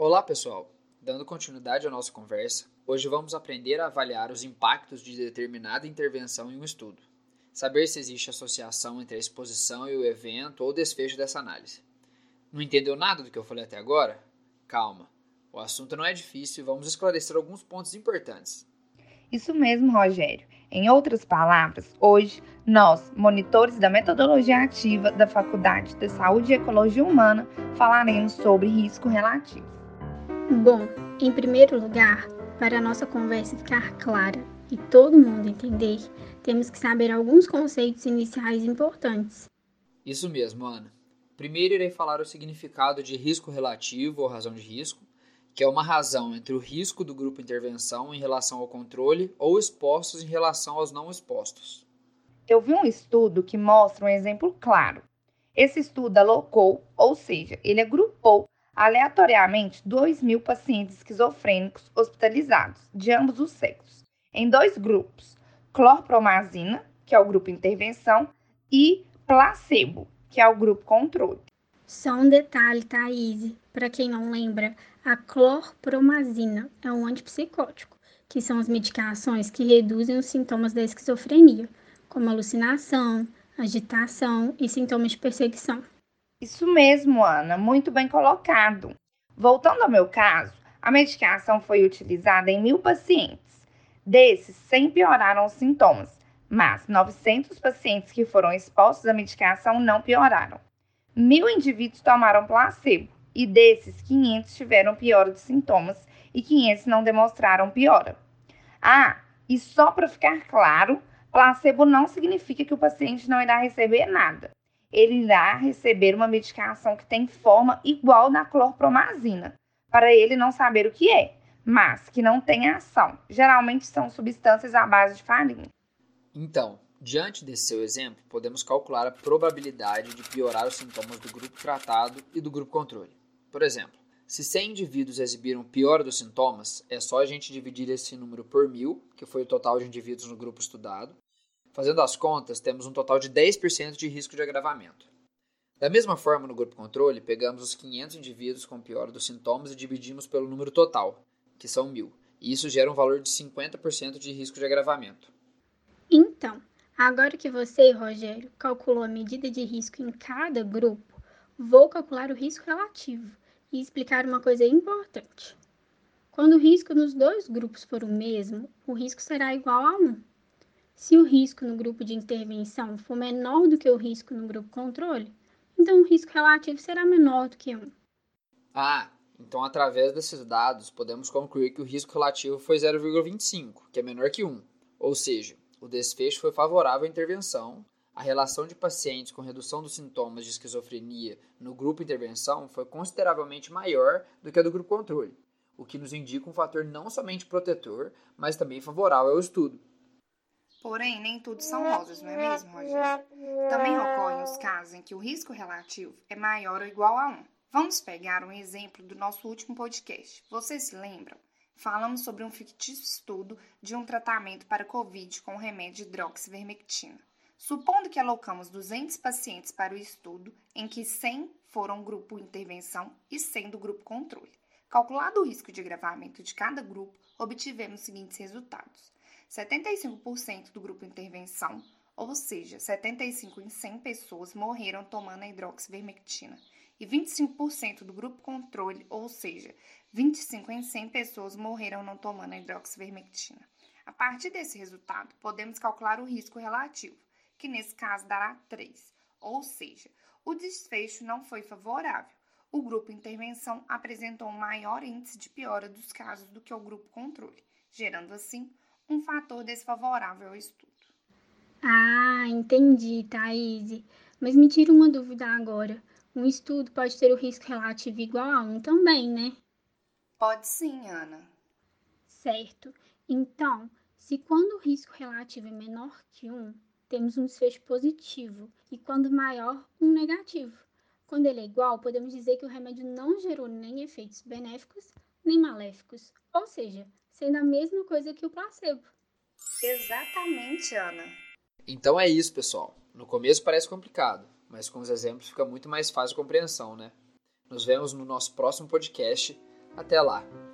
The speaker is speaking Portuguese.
Olá, pessoal! Dando continuidade à nossa conversa, hoje vamos aprender a avaliar os impactos de determinada intervenção em um estudo. Saber se existe associação entre a exposição e o evento ou desfecho dessa análise. Não entendeu nada do que eu falei até agora? Calma, o assunto não é difícil e vamos esclarecer alguns pontos importantes. Isso mesmo, Rogério. Em outras palavras, hoje nós, monitores da metodologia ativa da Faculdade de Saúde e Ecologia Humana, falaremos sobre risco relativo. Bom, em primeiro lugar, para a nossa conversa ficar clara e todo mundo entender, temos que saber alguns conceitos iniciais importantes. Isso mesmo, Ana. Primeiro irei falar o significado de risco relativo ou razão de risco, que é uma razão entre o risco do grupo intervenção em relação ao controle ou expostos em relação aos não expostos. Eu vi um estudo que mostra um exemplo claro. Esse estudo alocou, ou seja, ele agrupou aleatoriamente 2 mil pacientes esquizofrênicos hospitalizados, de ambos os sexos, em dois grupos: clorpromazina, que é o grupo intervenção, e placebo, que é o grupo controle. Só um detalhe, Thaís, para quem não lembra, a clorpromazina é um antipsicótico, que são as medicações que reduzem os sintomas da esquizofrenia como alucinação, agitação e sintomas de perseguição. Isso mesmo, Ana, muito bem colocado. Voltando ao meu caso, a medicação foi utilizada em mil pacientes. Desses, 100 pioraram os sintomas, mas 900 pacientes que foram expostos à medicação não pioraram. Mil indivíduos tomaram placebo e desses, 500 tiveram piora dos sintomas e 500 não demonstraram piora. Ah, e só para ficar claro, Placebo não significa que o paciente não irá receber nada. Ele irá receber uma medicação que tem forma igual da clorpromazina, para ele não saber o que é, mas que não tem ação. Geralmente são substâncias à base de farinha. Então, diante desse seu exemplo, podemos calcular a probabilidade de piorar os sintomas do grupo tratado e do grupo controle. Por exemplo, se 100 indivíduos exibiram pior dos sintomas, é só a gente dividir esse número por mil, que foi o total de indivíduos no grupo estudado, Fazendo as contas, temos um total de 10% de risco de agravamento. Da mesma forma, no grupo controle, pegamos os 500 indivíduos com pior dos sintomas e dividimos pelo número total, que são 1.000, e isso gera um valor de 50% de risco de agravamento. Então, agora que você, Rogério, calculou a medida de risco em cada grupo, vou calcular o risco relativo e explicar uma coisa importante. Quando o risco nos dois grupos for o mesmo, o risco será igual a 1. Se o risco no grupo de intervenção for menor do que o risco no grupo controle, então o risco relativo será menor do que 1. Ah, então através desses dados podemos concluir que o risco relativo foi 0,25, que é menor que 1. Ou seja, o desfecho foi favorável à intervenção, a relação de pacientes com redução dos sintomas de esquizofrenia no grupo intervenção foi consideravelmente maior do que a do grupo controle, o que nos indica um fator não somente protetor, mas também favorável ao estudo. Porém, nem tudo são rosas, não é mesmo, Rogério? Também ocorrem os casos em que o risco relativo é maior ou igual a 1. Vamos pegar um exemplo do nosso último podcast. Vocês se lembram? Falamos sobre um fictício estudo de um tratamento para Covid com o remédio hidroxivermectina. Supondo que alocamos 200 pacientes para o estudo, em que 100 foram grupo intervenção e 100 do grupo controle. Calculado o risco de agravamento de cada grupo, obtivemos os seguintes resultados. 75% do grupo intervenção, ou seja, 75 em 100 pessoas morreram tomando a hidroxivermectina, e 25% do grupo controle, ou seja, 25 em 100 pessoas morreram não tomando a hidroxivermectina. A partir desse resultado, podemos calcular o risco relativo, que nesse caso dará 3, ou seja, o desfecho não foi favorável. O grupo intervenção apresentou um maior índice de piora dos casos do que o grupo controle, gerando assim um fator desfavorável ao estudo. Ah, entendi, Thaís. Mas me tira uma dúvida agora. Um estudo pode ter o risco relativo igual a um também, né? Pode sim, Ana. Certo. Então, se quando o risco relativo é menor que um, temos um desfecho positivo e quando maior, um negativo. Quando ele é igual, podemos dizer que o remédio não gerou nem efeitos benéficos nem maléficos, ou seja, sendo a mesma coisa que o placebo. Exatamente, Ana. Então é isso, pessoal. No começo parece complicado, mas com os exemplos fica muito mais fácil a compreensão, né? Nos vemos no nosso próximo podcast. Até lá!